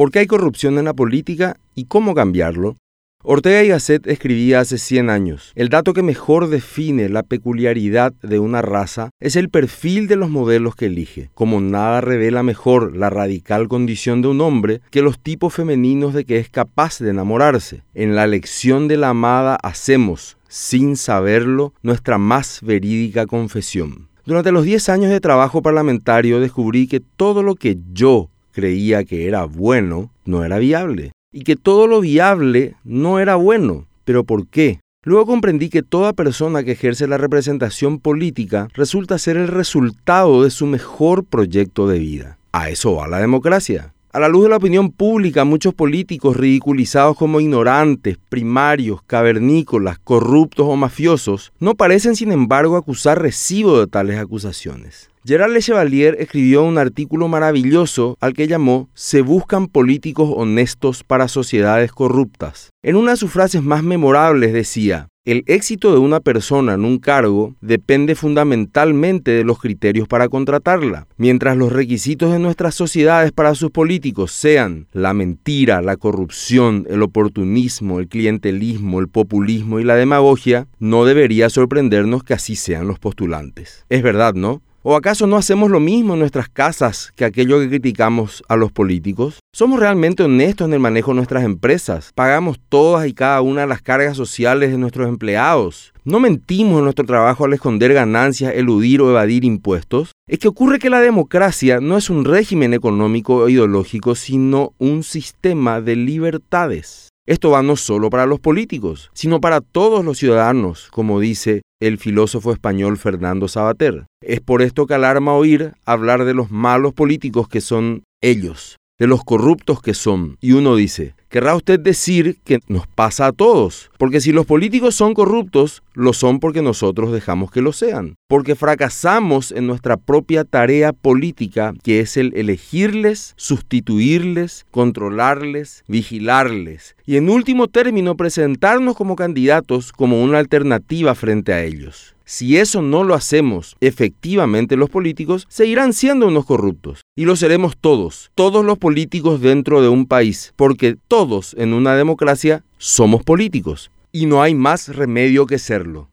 ¿Por qué hay corrupción en la política y cómo cambiarlo? Ortega y Gasset escribía hace 100 años, el dato que mejor define la peculiaridad de una raza es el perfil de los modelos que elige, como nada revela mejor la radical condición de un hombre que los tipos femeninos de que es capaz de enamorarse. En la elección de la amada hacemos, sin saberlo, nuestra más verídica confesión. Durante los 10 años de trabajo parlamentario descubrí que todo lo que yo creía que era bueno no era viable y que todo lo viable no era bueno. ¿Pero por qué? Luego comprendí que toda persona que ejerce la representación política resulta ser el resultado de su mejor proyecto de vida. A eso va la democracia. A la luz de la opinión pública, muchos políticos ridiculizados como ignorantes, primarios, cavernícolas, corruptos o mafiosos, no parecen sin embargo acusar recibo de tales acusaciones. Gerard Le Chevalier escribió un artículo maravilloso al que llamó Se buscan políticos honestos para sociedades corruptas. En una de sus frases más memorables decía, el éxito de una persona en un cargo depende fundamentalmente de los criterios para contratarla. Mientras los requisitos de nuestras sociedades para sus políticos sean la mentira, la corrupción, el oportunismo, el clientelismo, el populismo y la demagogia, no debería sorprendernos que así sean los postulantes. Es verdad, ¿no? ¿O acaso no hacemos lo mismo en nuestras casas que aquello que criticamos a los políticos? ¿Somos realmente honestos en el manejo de nuestras empresas? ¿Pagamos todas y cada una de las cargas sociales de nuestros empleados? ¿No mentimos en nuestro trabajo al esconder ganancias, eludir o evadir impuestos? Es que ocurre que la democracia no es un régimen económico o ideológico, sino un sistema de libertades. Esto va no solo para los políticos, sino para todos los ciudadanos, como dice el filósofo español Fernando Sabater. Es por esto que alarma oír hablar de los malos políticos que son ellos, de los corruptos que son. Y uno dice, querrá usted decir que nos pasa a todos, porque si los políticos son corruptos, lo son porque nosotros dejamos que lo sean, porque fracasamos en nuestra propia tarea política, que es el elegirles, sustituirles, controlarles, vigilarles, y en último término presentarnos como candidatos como una alternativa frente a ellos. Si eso no lo hacemos, efectivamente los políticos seguirán siendo unos corruptos. Y lo seremos todos, todos los políticos dentro de un país, porque todos en una democracia somos políticos. Y no hay más remedio que serlo.